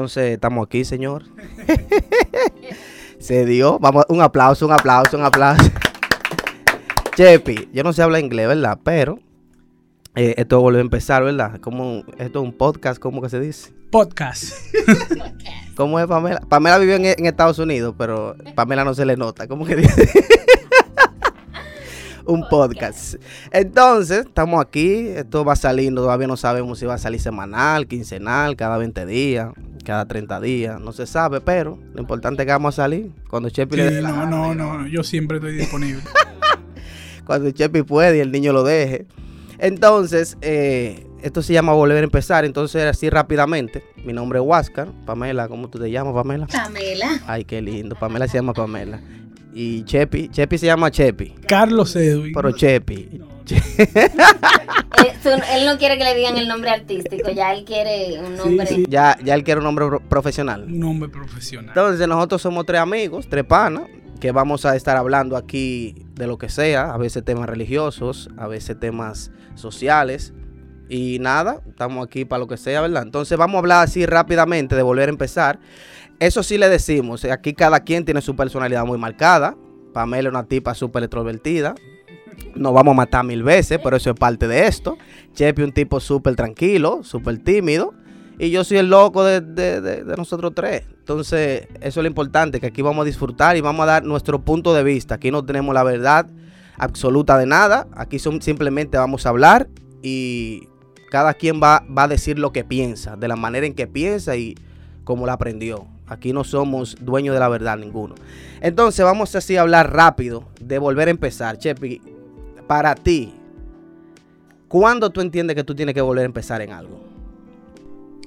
Entonces, estamos aquí, señor. Se dio. Vamos, un aplauso, un aplauso, un aplauso. Chepi, yo no sé hablar inglés, ¿verdad? Pero eh, esto vuelve a empezar, ¿verdad? Como, esto es un podcast, ¿cómo que se dice? Podcast. ¿Cómo es Pamela? Pamela vive en, en Estados Unidos, pero Pamela no se le nota. ¿Cómo que dice? Un podcast. Entonces, estamos aquí. Esto va saliendo. Todavía no sabemos si va a salir semanal, quincenal, cada 20 días, cada 30 días. No se sabe, pero lo importante es que vamos a salir. Cuando Chepi le Sí, dé la no, no, no, yo siempre estoy disponible. Cuando Chepi puede y el niño lo deje. Entonces, eh, esto se llama volver a empezar. Entonces, así rápidamente. Mi nombre es Huáscar. Pamela, ¿cómo tú te llamas, Pamela? Pamela. Ay, qué lindo. Pamela se llama Pamela. Y Chepi, Chepi se llama Chepi. Carlos Edwin. Pero Chepi. Eh, su- él no quiere que le digan el nombre artístico, ya él quiere un nombre. sí. Ya, ya él quiere un nombre pro- profesional. Un hombre profesional. Entonces nosotros somos tres amigos, tres panas, que vamos a estar hablando aquí de lo que sea, a veces temas religiosos, a veces temas sociales. Y nada, estamos aquí para lo que sea, ¿verdad? Entonces vamos a hablar así rápidamente de volver a empezar. Eso sí le decimos, eh, aquí cada quien tiene su personalidad muy marcada. Pamela es una tipa súper extrovertida. Nos vamos a matar mil veces, pero eso es parte de esto. Chepi un tipo súper tranquilo, súper tímido. Y yo soy el loco de, de- de- de nosotros tres. Entonces, eso es lo importante, que aquí vamos a disfrutar y vamos a dar nuestro punto de vista. Aquí no tenemos la verdad absoluta de nada. Aquí simplemente vamos a hablar y cada quien va, va a decir lo que piensa, de la manera en que piensa y cómo la aprendió. Aquí no somos dueños de la verdad ninguno. Entonces, vamos así a hablar rápido de volver a empezar. Chepi, para ti, ¿cuándo tú entiendes que tú tienes que volver a empezar en algo?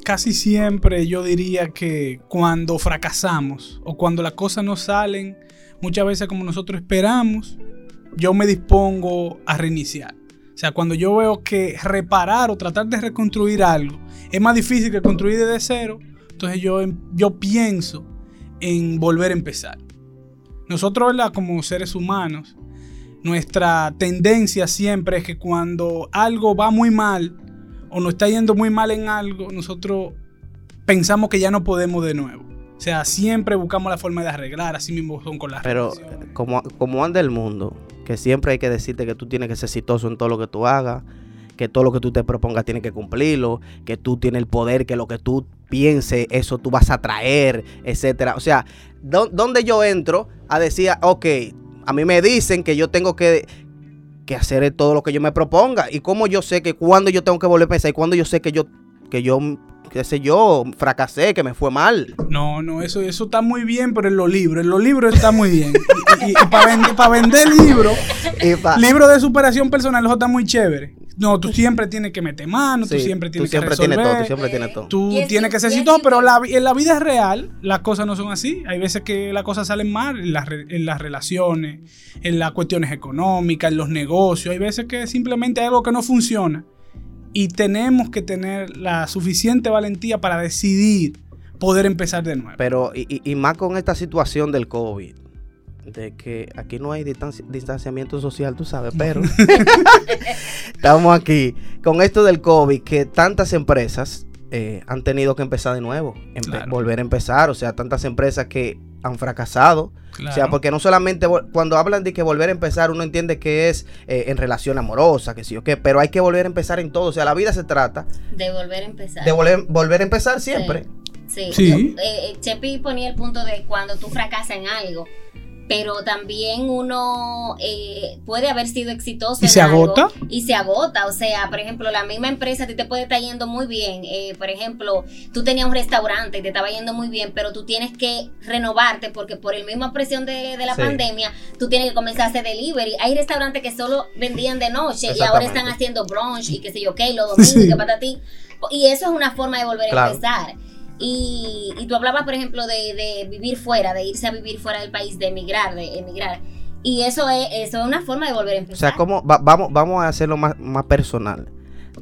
Casi siempre yo diría que cuando fracasamos o cuando las cosas no salen muchas veces como nosotros esperamos, yo me dispongo a reiniciar. O sea, cuando yo veo que reparar o tratar de reconstruir algo es más difícil que construir desde cero, entonces yo, em- yo pienso en volver a empezar. Nosotros, ¿verdad? Como seres humanos, nuestra tendencia siempre es que cuando algo va muy mal o nos está yendo muy mal en algo, nosotros pensamos que ya no podemos de nuevo. O sea, siempre buscamos la forma de arreglar, así mismo son con las Pero relaciones. como, como anda el mundo, que siempre hay que decirte que tú tienes que ser exitoso en todo lo que tú hagas, que todo lo que tú te propongas tienes que cumplirlo, que tú tienes el poder, que lo que tú pienses, eso tú vas a traer, etcétera. O sea, ¿dó- ¿dónde yo entro a decir, ok, a mí me dicen que yo tengo que, que hacer todo lo que yo me proponga? ¿Y cómo yo sé que cuando yo tengo que volver a pensar? ¿Y cuando yo sé que yo, que yo, qué sé yo, fracasé, que me fue mal? No, no, eso, eso está muy bien, pero en los libros, en los libros está muy bien. Y, para vender, pa vender libros, libros de superación personal, eso está muy chévere. No, tú siempre tienes que meter mano, tú siempre tienes siempre que resolver. tienes todo, tú siempre tienes todo. Tú tienes que- ser exitoso, que- pero la en la vida real las cosas no son así. Hay veces que las cosas salen mal en las, en las relaciones, en las cuestiones económicas, en los negocios. Hay veces que simplemente hay algo que no funciona. Y tenemos que tener la suficiente valentía para decidir poder empezar de nuevo. Pero, y- y más con esta situación del COVID, de que aquí no hay distanci- distanciamiento social, tú sabes, pero estamos aquí con esto del COVID, que tantas empresas eh, han tenido que empezar de nuevo, empe- Claro. volver a empezar, o sea, tantas empresas que han fracasado. O sea, porque no solamente cuando hablan de que volver a empezar, uno entiende que es eh, en relación amorosa, que sí o qué, pero hay que volver a empezar en todo. O sea, la vida se trata De volver a empezar. de volver, volver a empezar siempre. Sí. Sí. Yo, eh, eh, Chepi ponía el punto de cuando tú fracasas en algo. Pero también uno eh, puede haber sido exitoso. ¿Y en se algo agota? Y se agota. O sea, por ejemplo, la misma empresa a ti te puede estar yendo muy bien. Eh, por ejemplo, tú tenías un restaurante y te estaba yendo muy bien, pero tú tienes que renovarte porque por la misma presión de, de la Sí. pandemia, tú tienes que comenzar a hacer delivery. Hay restaurantes que solo vendían de noche y ahora están haciendo brunch y qué sé yo qué, los domingos Sí. y que patatí. Y eso es una forma de volver Claro. a empezar. Y, y tú hablabas, por ejemplo, de, de vivir fuera, de irse a vivir fuera del país, de emigrar, de emigrar. Y eso es, eso es una forma de volver a O empezar. sea, ¿cómo va- vamos, vamos a hacerlo más, más personal.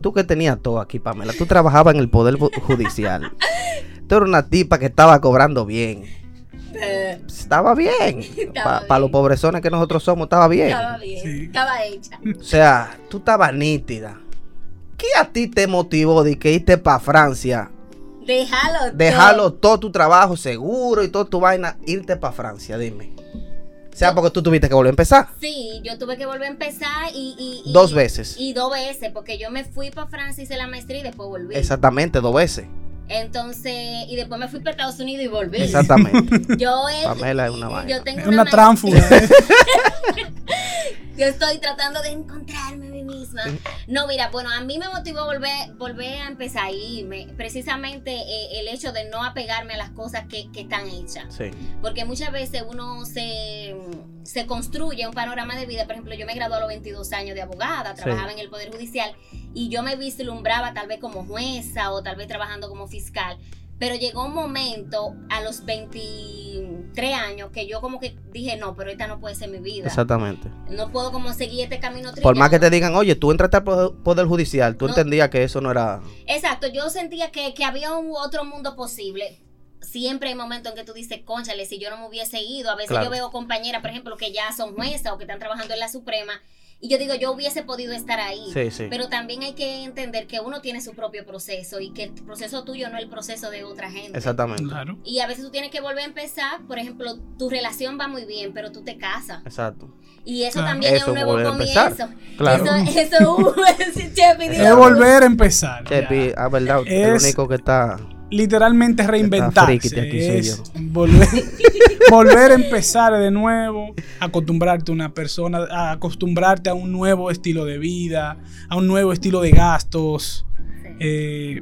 Tú que tenías todo aquí, Pamela. Tú trabajabas en el Poder Ju- Judicial. Tú eras una tipa que estaba cobrando bien. Eh, Estaba bien. Para los pobrezones que nosotros somos, estaba bien. estaba bien, Sí. estaba hecha. O sea, tú estabas nítida. ¿Qué a ti te motivó de que irte para Francia Déjalo. Dejarlo todo tu trabajo seguro y toda tu vaina, irte para Francia, dime. O sea, porque tú tuviste que volver a empezar. Sí, yo tuve que volver a empezar y... y- y- Dos veces. Y dos veces, porque yo me fui para Francia, hice la maestría y después volví. Exactamente, dos veces. Entonces, y después me fui para Estados Unidos y volví. Exactamente. Yo, eh, Pamela es una vaina. yo tengo Es una tránfuga. ¿eh? Yo estoy tratando de encontrarme a mí misma. No, mira, bueno, a mí me motivó volver, volver a empezar ahí. Me- precisamente eh, el hecho de no apegarme a las cosas que, que están hechas. Sí. Porque muchas veces uno se, se construye un panorama de vida. Por ejemplo, yo me gradué a los 22 años de abogada, Sí. trabajaba en el Poder Judicial y yo me vislumbraba tal vez como jueza o tal vez trabajando como fiscal. Pero llegó un momento a los 23 años que yo como que dije, no, pero esta no puede ser mi vida. Exactamente. No puedo como seguir este camino Por más que te trillado. digan, oye, tú entraste al poder- Poder Judicial, tú No. entendías que eso no era... Exacto, yo sentía que, que había un otro mundo posible. Siempre hay momentos en que tú dices, conchale, si yo no me hubiese ido. A veces Claro. yo veo compañeras, por ejemplo, que ya son juezas o que están trabajando en la Suprema. Y yo digo, yo hubiese podido estar ahí. Sí, sí. Pero también hay que entender que uno tiene su propio proceso y que el proceso tuyo no es el proceso de otra gente. Exactamente. Claro. Y a veces tú tienes que volver a empezar. Por ejemplo, tu relación va muy bien, pero tú te casas. Exacto. Y eso Claro. también es un nuevo comienzo. empezar. Claro. Eso, eso, uh, Es volver a empezar. Chepi, a verdad, el Es- único que está... Literalmente reinventarse. es volver, volver a empezar de nuevo, acostumbrarte a una persona, a acostumbrarte a un nuevo estilo de vida, a un nuevo estilo de gastos. Eh,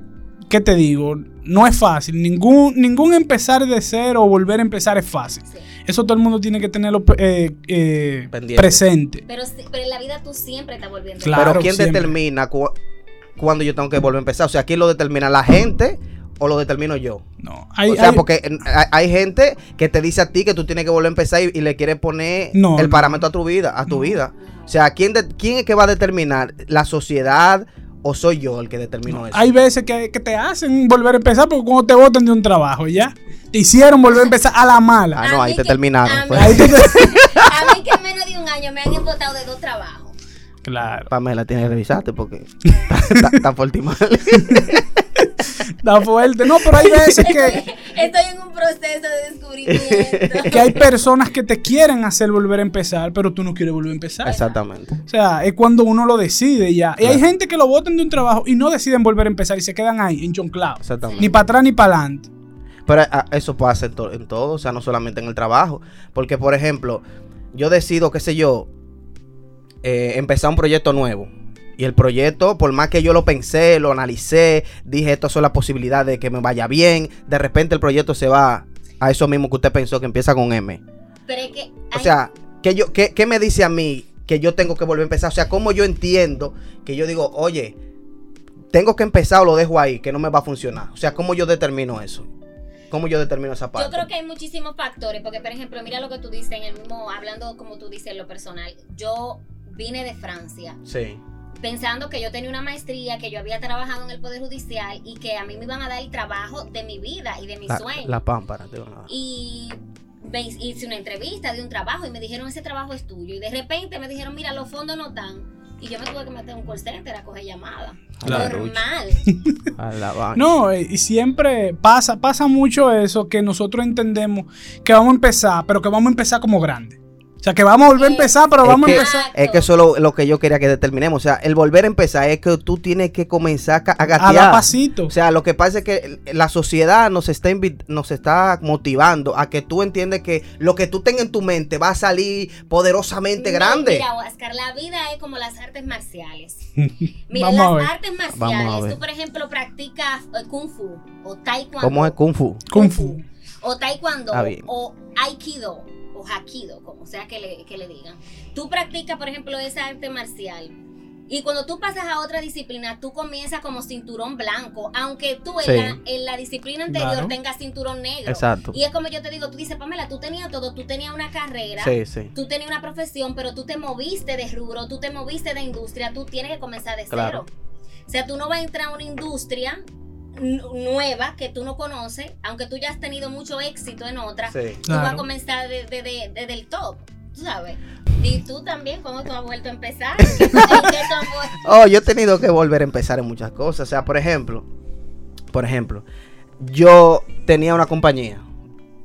¿Qué te digo? No es fácil. Ningún, ningún empezar de cero o volver a empezar es fácil. Sí. Eso todo el mundo tiene que tenerlo eh, eh, Pendiente. presente. Pero, sí- pero en la vida tú siempre estás volviendo. Claro. Pero ¿quién siempre. determina cu- cuándo yo tengo que volver a empezar? O sea, ¿quién lo determina? ¿La gente o lo determino yo? No, hay, o sea, hay- porque hay, hay gente que te dice a ti que tú tienes que volver a empezar y, y le quiere poner No, el no. parámetro a tu vida, a tu vida. O sea, ¿quién, de- ¿quién es que va a determinar? ¿La sociedad o soy yo el que determino eso? Hay veces que, que te hacen volver a empezar porque cuando te votan de un trabajo, ¿ya? Te hicieron volver a empezar a la mala. Ah, no, A ahí te que- terminaron. a mí- pues. Ahí te- A mí que en menos de un año me han embotado de dos trabajos. Claro. Pamela, tienes que revisarte porque está, está, está por ti mal. Está fuerte. No, pero hay veces que, Estoy en un proceso de descubrimiento. que hay personas que te quieren hacer volver a empezar, pero tú no quieres volver a empezar. Exactamente. O sea, es cuando uno lo decide ya. Y hay gente que lo votan de un trabajo y no deciden volver a empezar y se quedan ahí, enchonklados. Exactamente. Ni para atrás ni para adelante. Pero ah, eso pasa en, to- en todo, o sea, no solamente en el trabajo. Porque, por ejemplo, yo decido, qué sé yo, eh, empezar un proyecto nuevo. Y el proyecto, por más que yo lo pensé, lo analicé, dije, estas son las posibilidades de que me vaya bien, de repente el proyecto se va a eso mismo que usted pensó, que empieza con M. Pero es que. O sea, ¿qué, yo, qué, qué me dice a mí que yo tengo que volver a empezar? O sea, ¿cómo yo entiendo que yo digo, oye, tengo que empezar o lo dejo ahí, que no me va a funcionar? O sea, ¿cómo yo determino eso? ¿Cómo yo determino esa parte? Yo creo que hay muchísimos factores, porque por ejemplo, mira lo que tú dices en el mismo, hablando como tú dices en lo personal. Yo vine de Francia Sí, pensando que yo tenía una maestría, que yo había trabajado en el Poder Judicial y que a mí me iban a dar el trabajo de mi vida y de mi la, sueño. la pámpara. te van a dar. Y me hice una entrevista de un trabajo y me dijeron, ese trabajo es tuyo. Y de repente me dijeron, mira, los fondos no están. Y yo me tuve que meter en un call center a coger llamadas. Normal. A la vaina. No, eh, y siempre pasa, pasa mucho eso que nosotros entendemos que vamos a empezar, pero que vamos a empezar como grande. O sea, que vamos a volver a empezar, pero Es vamos que- a empezar. Es que eso es lo, lo que yo quería que determinemos. O sea, el volver a empezar es que tú tienes que comenzar a, a A gatear. dar pasitos. O sea, lo que pasa es que la sociedad nos está, nos está motivando a que tú entiendes que lo que tú tengas en tu mente va a salir poderosamente No, grande. Mira, Oscar, la vida es como las artes marciales. Mira, Vamos a las ver. artes Vamos a marciales, ver. tú por ejemplo practicas eh, kung fu o taekwondo. ¿Cómo es Kung Fu? Kung Fu. O taekwondo Ah, bien. o aikido o hakido, como sea que le, que le digan. Tú practicas, por ejemplo, esa arte marcial. Y cuando tú pasas a otra disciplina, tú comienzas como cinturón blanco, aunque tú en, Sí. la, en la disciplina anterior Claro. tengas cinturón negro. Exacto. Y es como yo te digo, tú dices, Pamela, tú tenías todo, tú tenías una carrera, Sí, sí. tú tenías una profesión, pero tú te moviste de rubro, tú te moviste de industria, tú tienes que comenzar de Claro. cero. O sea, tú no vas a entrar a una industria nueva que tú no conoces, aunque tú ya has tenido mucho éxito en otra, Sí. tú vas a comenzar desde de, de- del top, tú sabes. Y tú también, ¿cómo tú has vuelto a empezar? ¿En qué tú- en qué tú has vuel- Oh, yo he tenido que volver a empezar en muchas cosas. O sea, por ejemplo, por ejemplo, yo tenía una compañía.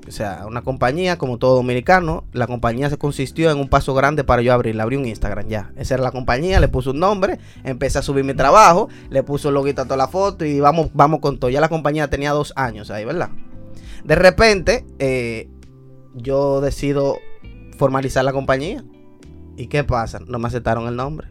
O sea, una compañía como todo dominicano. La compañía se consistió en un paso grande para yo abrir. Le abrí un Instagram ya. Esa era la compañía, le puse un nombre, empecé a subir mi trabajo, le puse el loguito a toda la foto y vamos, vamos con todo. Ya la compañía tenía dos años ahí, ¿verdad? De repente, eh, yo decido formalizar la compañía. ¿Y qué pasa? No me aceptaron el nombre.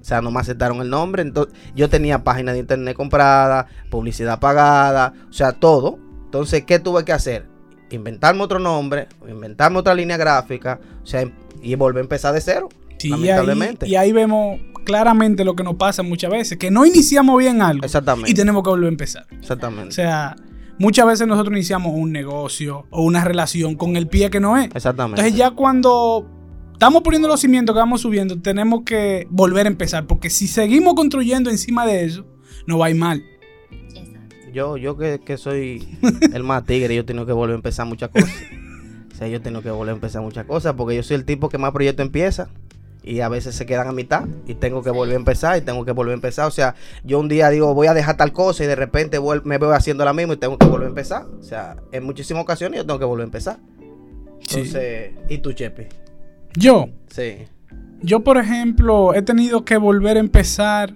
O sea, no me aceptaron el nombre. Entonces, yo tenía página de internet comprada, publicidad pagada, o sea, todo. Entonces, ¿qué tuve que hacer? Inventarme otro nombre, inventarme otra línea gráfica, o sea, y volver a empezar de cero. Sí, y ahí, lamentablemente. y ahí vemos claramente lo que nos pasa muchas veces, que no iniciamos bien algo Exactamente. y tenemos que volver a empezar. Exactamente. O sea, muchas veces nosotros iniciamos un negocio o una relación con el pie que no es. Exactamente. Entonces ya cuando estamos poniendo los cimientos que vamos subiendo, tenemos que volver a empezar, porque si seguimos construyendo encima de eso, no va a ir mal. Yo, yo que, que soy el más tigre, yo tengo que volver a empezar muchas cosas. O sea, yo tengo que volver a empezar muchas cosas porque yo soy el tipo que más proyectos empieza y a veces se quedan a mitad y tengo que volver a empezar y tengo que volver a empezar. O sea, yo un día digo voy a dejar tal cosa y de repente vuel- me veo haciendo la misma y tengo que volver a empezar. O sea, en muchísimas ocasiones yo tengo que volver a empezar. Sí. Entonces, ¿y tú, Chepi? Yo, Sí. yo por ejemplo, he tenido que volver a empezar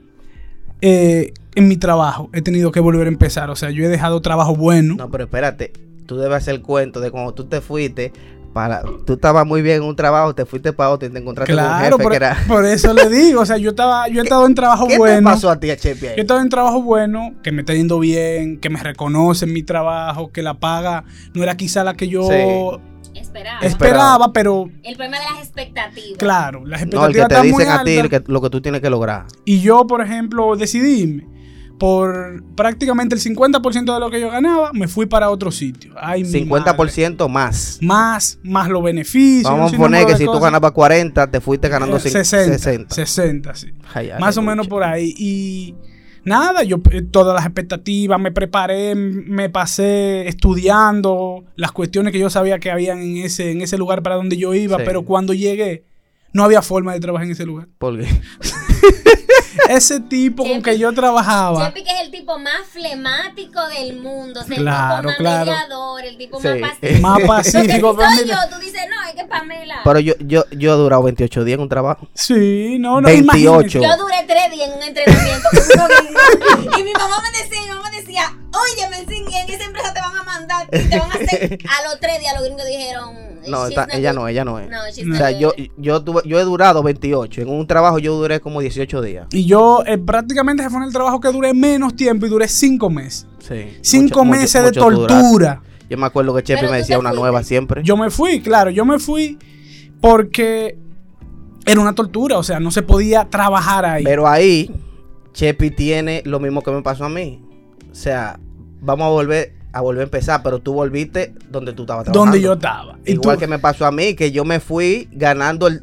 eh, en mi trabajo. He tenido que volver a empezar. O sea, yo he dejado trabajo bueno. No, pero espérate, tú debes hacer el cuento de cuando tú te fuiste para tú estabas muy bien en un trabajo, te fuiste para otro y te encontraste con un Claro, jefe por, que era por eso le digo. O sea, yo estaba, yo he estado en trabajo ¿Qué te bueno. pasó a ti, ahí? Yo he estado en trabajo bueno, que me está yendo bien, que me reconocen mi trabajo, que la paga no era quizá la que yo Sí. Esperaba. esperaba, pero El problema de las expectativas. claro, las No, el que expectativas te muy dicen a ti altas. que- lo que tú tienes que lograr. Y yo, por ejemplo, decidí irme. Por prácticamente el 50% de lo que yo ganaba, me fui para otro sitio. Ay, mi 50% más. madre. Más, más los beneficios. Vamos a poner que si tú cosas. ganabas 40, te fuiste ganando Eh, 60. 60. 60. 60, sí. Ay, ay, Más o menos por ahí. Y nada, yo eh, todas las expectativas, me preparé, me pasé estudiando las cuestiones que yo sabía que habían en ese, en ese lugar para donde yo iba, Sí. pero cuando llegué, no había forma de trabajar en ese lugar. ¿Por qué? Ese tipo con que yo trabajaba. Chepi que es el tipo más flemático del mundo. O sea, Claro, el tipo más claro. mediador, el tipo Sí. más pacífico. Más Porque si pacífico. pero soy yo, mira. tú dices, no, es que Pamela. Pero yo, yo, yo he durado 28 días en un trabajo. Sí, no, no. 28. imagínate. Yo duré tres días en un entrenamiento con unos gringos. Y mi mamá me decía, mi mamá decía, oye, en esa empresa te van a mandar y te van a hacer. A los tres días los gringos dijeron. No, "She's esta- not ella good". no, ella no es. No, she's O sea, yo, yo, tuve, yo he durado 28. En un trabajo yo duré como 18 días. Y yo eh, prácticamente ese fue en el trabajo que duré menos tiempo y duré cinco meses. Sí. Cinco Mucho- meses mucho- de mucho duraste. tortura. Yo me acuerdo que Chepi Pero me decía una fuiste. nueva siempre. Yo me fui, claro, yo me fui porque era una tortura, o sea, no se podía trabajar ahí. Pero ahí, Chepi tiene lo mismo que me pasó a mí. O sea, vamos a volver a volver a empezar, pero tú volviste donde tú estabas trabajando. donde yo estaba. Igual que me pasó a mí, que yo me fui ganando el,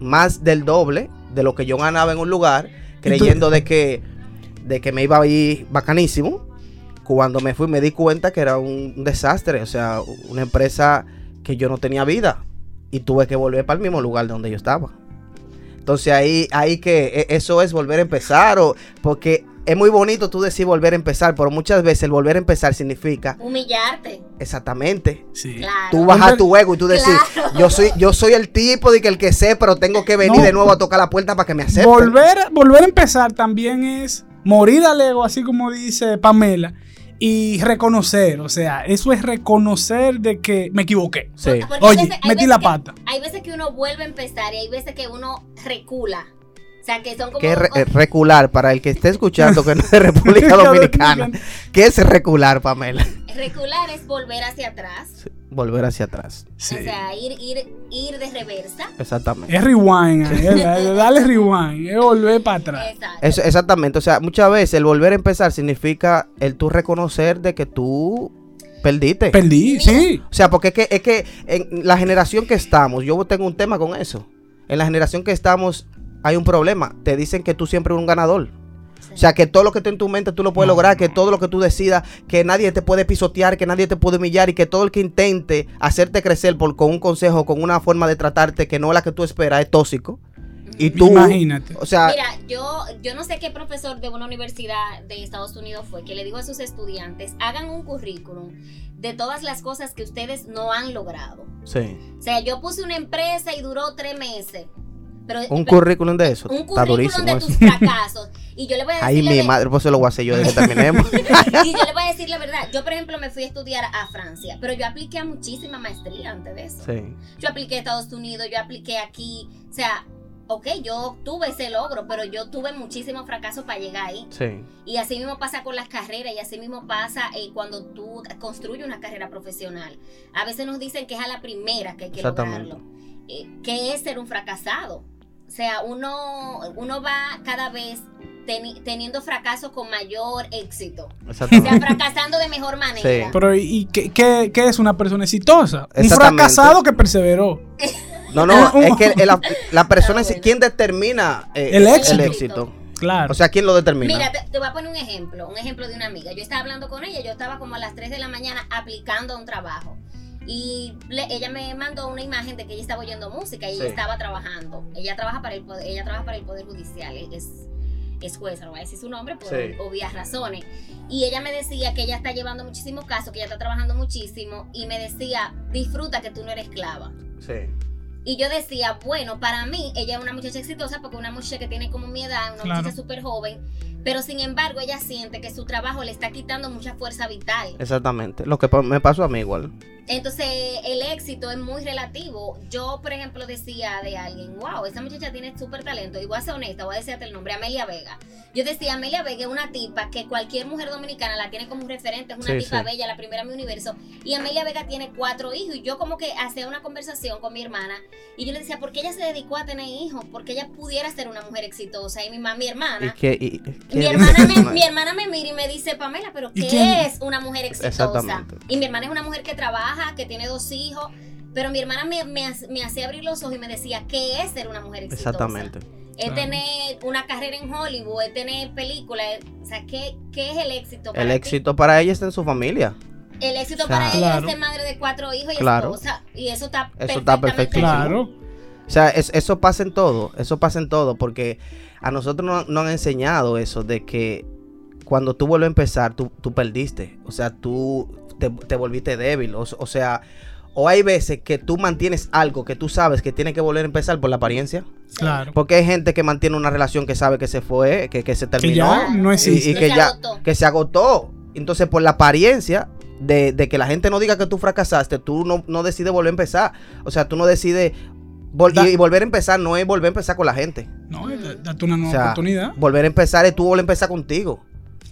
más del doble de lo que yo ganaba en un lugar, creyendo de que, de que me iba a ir bacanísimo. Cuando me fui me di cuenta que era un, un desastre, o sea, una empresa que yo no tenía vida y tuve que volver para el mismo lugar donde yo estaba. Entonces ahí, ahí que e- eso es volver a empezar, o porque es muy bonito tú decir volver a empezar, pero muchas veces el volver a empezar significa Humillarte. exactamente Sí. Claro. tú bajar Volver- tu ego y tú decir, Claro. yo soy yo soy el tipo de que el que sé, pero tengo que venir No. de nuevo a tocar la puerta para que me acepten. Volver, volver a empezar también es morir al ego, así como dice Pamela, y reconocer, o sea, eso es reconocer de que me equivoqué. Sí. Porque Oye, veces- metí la que- pata. Hay veces que uno vuelve a empezar y hay veces que uno recula. O sea, que son como. ¿Qué es re- eh, recular para el que esté escuchando que no es de República Dominicana? ¿Qué es recular, Pamela? Recular es volver hacia atrás. Volver hacia atrás. Sí. O sea, ir, ir, ir de reversa. Exactamente. Es rewind, es- es darle rewind, es volver para atrás. Exacto. Eso- exactamente. O sea, muchas veces el volver a empezar significa el tú reconocer de que tú perdiste. Perdí, sí. O sea, porque es que, es que en la generación que estamos, yo tengo un tema con eso. En la generación que estamos hay un problema. Te dicen que tú siempre eres un ganador. O sea, que todo lo que esté en tu mente tú lo puedes lograr, que todo lo que tú decidas, que nadie te puede pisotear, que nadie te puede humillar y que todo el que intente hacerte crecer por, con un consejo, con una forma de tratarte que no es la que tú esperas, es tóxico. Y tú, Imagínate. o sea, Mira, yo, yo no sé qué profesor de una universidad de Estados Unidos fue que le dijo a sus estudiantes, hagan un currículum de todas las cosas que ustedes no han logrado. sí, O sea, yo puse una empresa y duró tres meses. Pero, un pero- currículum de eso, un está currículum durísimo de tus fracasos. Y yo le voy a decir Ay, la mi madre, pues se lo voy a hacer yo de que terminemos. y yo le voy a decir la verdad. Yo, por ejemplo, me fui a estudiar a Francia, pero yo apliqué a muchísima maestría antes de eso. sí, Yo apliqué a Estados Unidos, yo apliqué aquí. O sea, ok, yo tuve ese logro, pero yo tuve muchísimos fracasos para llegar ahí. sí, Y así mismo pasa con las carreras y así mismo pasa eh, cuando tú construyes una carrera profesional. A veces nos dicen que es a la primera que hay que Exactamente. lograrlo. Eh, ¿Qué es ser un fracasado? O sea, uno, uno va cada vez teni- teniendo fracasos con mayor éxito. O sea, fracasando de mejor manera. Sí. Pero, ¿y qué, qué- qué es una persona exitosa? Un fracasado que perseveró. No, no, es que el- la, la persona Ah, es quien determina eh, El éxito. éxito. Claro. O sea, ¿quién lo determina? Mira, te, te voy a poner un ejemplo, un ejemplo de una amiga. Yo estaba hablando con ella, yo estaba como a las 3 de la mañana aplicando a un trabajo. Y le- ella me mandó una imagen de que ella estaba oyendo música y ella estaba trabajando. Ella trabaja para el poder, ella trabaja para el poder judicial, es, es jueza, no voy a decir su nombre por Sí. obvias razones. Y ella me decía que ella está llevando muchísimos casos, que ella está trabajando muchísimo, y me decía, disfruta que tú no eres esclava. Sí, Y yo decía, bueno, para mí ella es una muchacha exitosa porque es una muchacha que tiene como mi edad, una Claro. muchacha súper joven, pero sin embargo ella siente que su trabajo le está quitando mucha fuerza vital. exactamente. Lo que me pasó a mí igual. Entonces el éxito es muy relativo. Yo, por ejemplo, decía de alguien, wow, esa muchacha tiene súper talento, y voy a ser honesta, voy a decirte el nombre, Amelia Vega. Yo decía, Amelia Vega es una tipa que cualquier mujer dominicana la tiene como un referente, es una Sí, tipa sí. bella, la primera en mi universo. Y Amelia Vega tiene cuatro hijos, y yo como que hacía una conversación con mi hermana, y yo le decía, ¿por qué ella se dedicó a tener hijos? Porque ella pudiera ser una mujer exitosa. Y mi, ma- mi ¿Y hermana... qué, y- Mi hermana, me, mi hermana me mira y me dice, Pamela, pero ¿Y ¿qué es una mujer exitosa? Exactamente. Y mi hermana es una mujer que trabaja, que tiene dos hijos, pero mi hermana me, me, me hacía abrir los ojos y me decía, ¿qué es ser una mujer exitosa? Exactamente. Es Claro. tener una carrera en Hollywood, es tener películas, o sea, ¿qué, qué es el éxito para El ti? éxito para ella está en su familia. El éxito O sea, para ella es ser madre de cuatro hijos y Claro. esposa, y eso está Eso está perfectamente perfectísimo. bien. claro. O sea, es- eso pasa en todo, eso pasa en todo, porque a nosotros no, no han enseñado eso de que cuando tú vuelves a empezar, tú, tú perdiste, o sea, tú te, te volviste débil, o, o sea, o hay veces que tú mantienes algo que tú sabes que tiene que volver a empezar por la apariencia. Claro. porque hay gente que mantiene una relación que sabe que se fue, que, que se terminó, ya no y- existe. y, Que que se ya agotó. que se agotó. Entonces, por la apariencia de, de que la gente no diga que tú fracasaste, tú no, no decides volver a empezar. O sea, tú no decides. vol- y, y volver a empezar no es volver a empezar con la gente. No, da- date una O nueva sea, oportunidad. volver a empezar es tú volver a empezar contigo.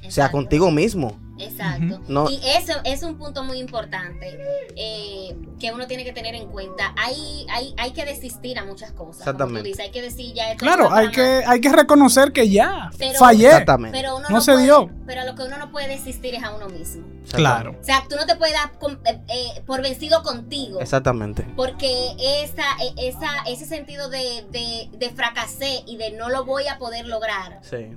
O sea, contigo mismo. Exacto. No. Y eso es un punto muy importante eh, que uno tiene que tener en cuenta. Hay, hay, hay que desistir a muchas cosas. Como tú Exactamente. dices, hay que decir ya esto Claro, hay que, más. hay que reconocer que ya Pero- fallé. Exactamente. Pero uno no no, se puede- dio. Pero a lo que uno no puede desistir es a uno mismo. Claro. O sea, tú no te puedes dar con- eh, eh, por vencido contigo. Exactamente. Porque esa, eh, esa, ese sentido de, de, de fracasé y de no lo voy a poder lograr Sí.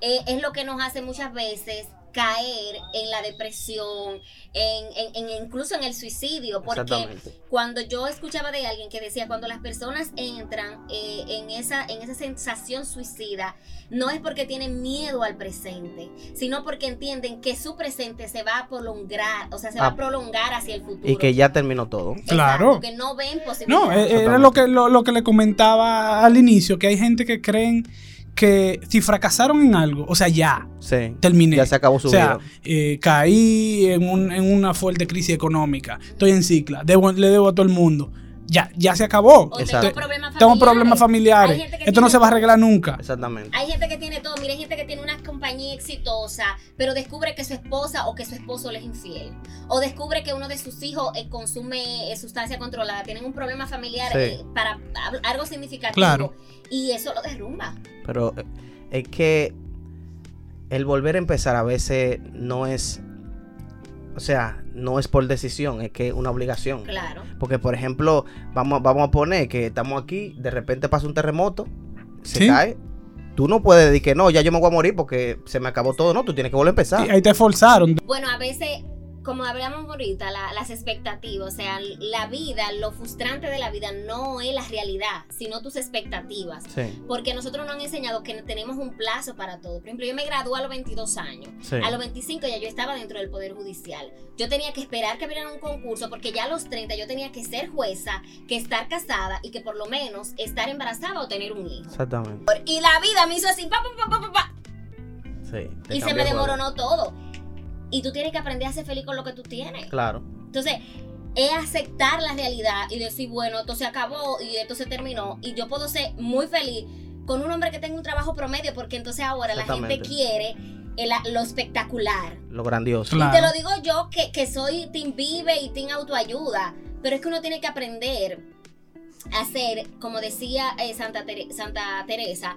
eh, es lo que nos hace muchas veces caer en la depresión, en, en- en- incluso en el suicidio, porque cuando yo escuchaba de alguien que decía cuando las personas entran eh, en esa en esa sensación suicida no es porque tienen miedo al presente sino porque entienden que su presente se va a prolongar o sea se va Ah. a prolongar hacia el futuro Y que ya terminó todo. Exacto, Claro. que no ven No, posibilidades eh, era lo que, lo, lo que le comentaba al inicio, que hay gente que creen que si fracasaron en algo, o sea, ya, Sí. terminé. Ya se acabó su o sea, vida. eh, caí en, un- en una fuerte crisis económica, estoy en cicla, debo- le debo a todo el mundo. Ya, ya se acabó. o tengo problemas Tengo familiares. problemas familiares. Hay gente que Esto no se va a arreglar nunca. Exactamente. Hay gente que tiene todo, mira, hay gente que tiene una compañía exitosa, pero descubre que su esposa o que su esposo le es infiel. O descubre que uno de sus hijos eh, consume eh, sustancia controlada, tienen un problema familiar Sí. eh, para algo significativo. Claro. Y eso lo derrumba. Pero es que el volver a empezar a veces no es, o sea, no es por decisión, es que es una obligación. Claro. Porque, por ejemplo, vamos, vamos a poner que estamos aquí, de repente pasa un terremoto, se Sí. cae. Tú no puedes decir que no, ya yo me voy a morir porque se me acabó todo, no, tú tienes que volver a empezar. Y ahí te forzaron. Bueno, a veces como hablamos ahorita, la- las expectativas, o sea, la vida, lo frustrante de la vida no es la realidad, sino tus expectativas. Sí, Porque nosotros nos han enseñado que tenemos un plazo para todo. Por ejemplo, yo me gradué a los 22 años. sí. A los 25 ya yo estaba dentro del Poder Judicial. Yo tenía que esperar que abrieran un concurso porque ya a los 30 yo tenía que ser jueza, que estar casada y que por lo menos estar embarazada o tener un hijo. Exactamente. Y la vida me hizo así, pa, pa, pa, pa, pa, Sí. y se me desmoronó todo. Y tú tienes que aprender a ser feliz con lo que tú tienes. Claro. Entonces, es aceptar la realidad y decir, bueno, esto se acabó y esto se terminó y yo puedo ser muy feliz con un hombre que tenga un trabajo promedio porque entonces ahora la gente quiere el- lo espectacular. Lo grandioso. Claro. Y te lo digo yo que, que soy Team Vive y Team Autoayuda, pero es que uno tiene que aprender a hacer, como decía eh, Santa, Tere- Santa Teresa,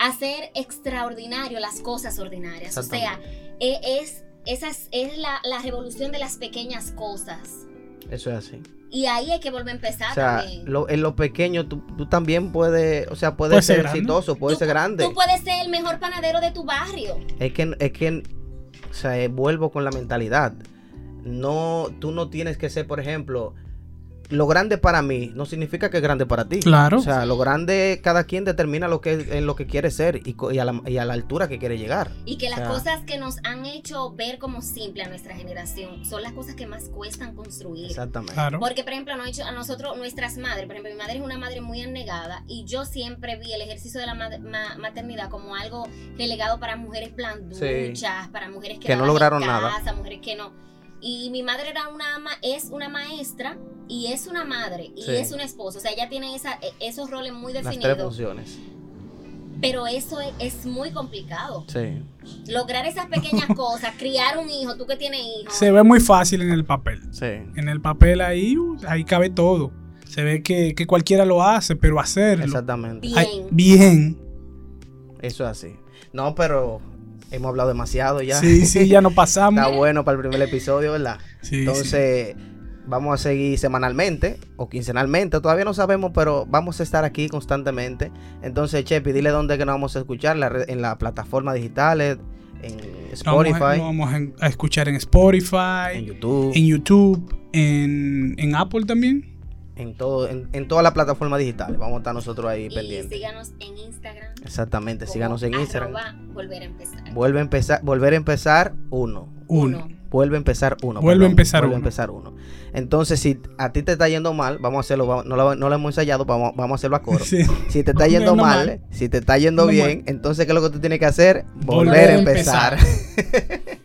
hacer extraordinario las cosas ordinarias. O sea, e- es, esa es, es la, la revolución de las pequeñas cosas. Eso es así. Y ahí hay que volver a empezar O sea, también. lo- en lo pequeño tú, tú también puedes, o sea, puedes Puede ser exitoso, puedes tú, ser grande. tú puedes ser el mejor panadero de tu barrio. Es que, es que, o sea, eh, vuelvo con la mentalidad. No, tú no tienes que ser, por ejemplo, lo grande para mí no significa que es grande para ti. Claro. O sea, lo grande, cada quien determina lo que en lo que quiere ser y, co- y a, la, y a la altura que quiere llegar. Y que las O sea, cosas que nos han hecho ver como simple a nuestra generación son las cosas que más cuestan construir. Exactamente. Claro. Porque, por ejemplo, nos ha hecho a nosotros, nuestras madres, por ejemplo, mi madre es una madre muy abnegada y yo siempre vi el ejercicio de la ma- ma- maternidad como algo relegado para mujeres blanduchas, para mujeres que, Que no lograron nada. casa, mujeres que no. Y mi madre era una ma- es una maestra y es una madre y Sí. es una esposa. O sea, ella tiene esa, e- esos roles muy Las tres definidos. funciones. Pero eso es, es muy complicado. Sí. Lograr esas pequeñas cosas, criar un hijo, tú que tienes hijos. Se ve muy fácil en el papel. Sí. En el papel ahí, uh, ahí cabe todo. Se ve que, que cualquiera lo hace, pero hacerlo Exactamente. Bien. ay, bien. Eso es así. No, pero hemos hablado demasiado ya. Sí, sí, ya no pasamos. Está bueno para el primer episodio, ¿verdad? Sí, sí. Entonces, vamos a seguir semanalmente o quincenalmente, todavía no sabemos, pero vamos a estar aquí constantemente. Entonces, Chepi, dile dónde que nos vamos a escuchar, la red- en las plataformas digitales, en Lo vamos, a, Spotify, lo vamos a escuchar en Spotify, en YouTube, en YouTube, en, en Apple también. En todo, en, en todas las plataformas digitales. Vamos a estar nosotros ahí Y pendientes. síganos en Instagram. Exactamente, síganos en Instagram. volver a empezar. Vuelve a empezar, volver a empezar uno. Uno. Vuelve a empezar uno. Vuelve a empezar vuelve a uno. empezar uno. Entonces, si a ti te está yendo mal, vamos a hacerlo, vamos- no, lo, no lo hemos ensayado, vamos, vamos a hacerlo a coro. Sí. Si te está yendo No, mal, mal. si te está yendo No bien, mal. entonces ¿qué es lo que tú tienes que hacer? Volver, Volver a a empezar.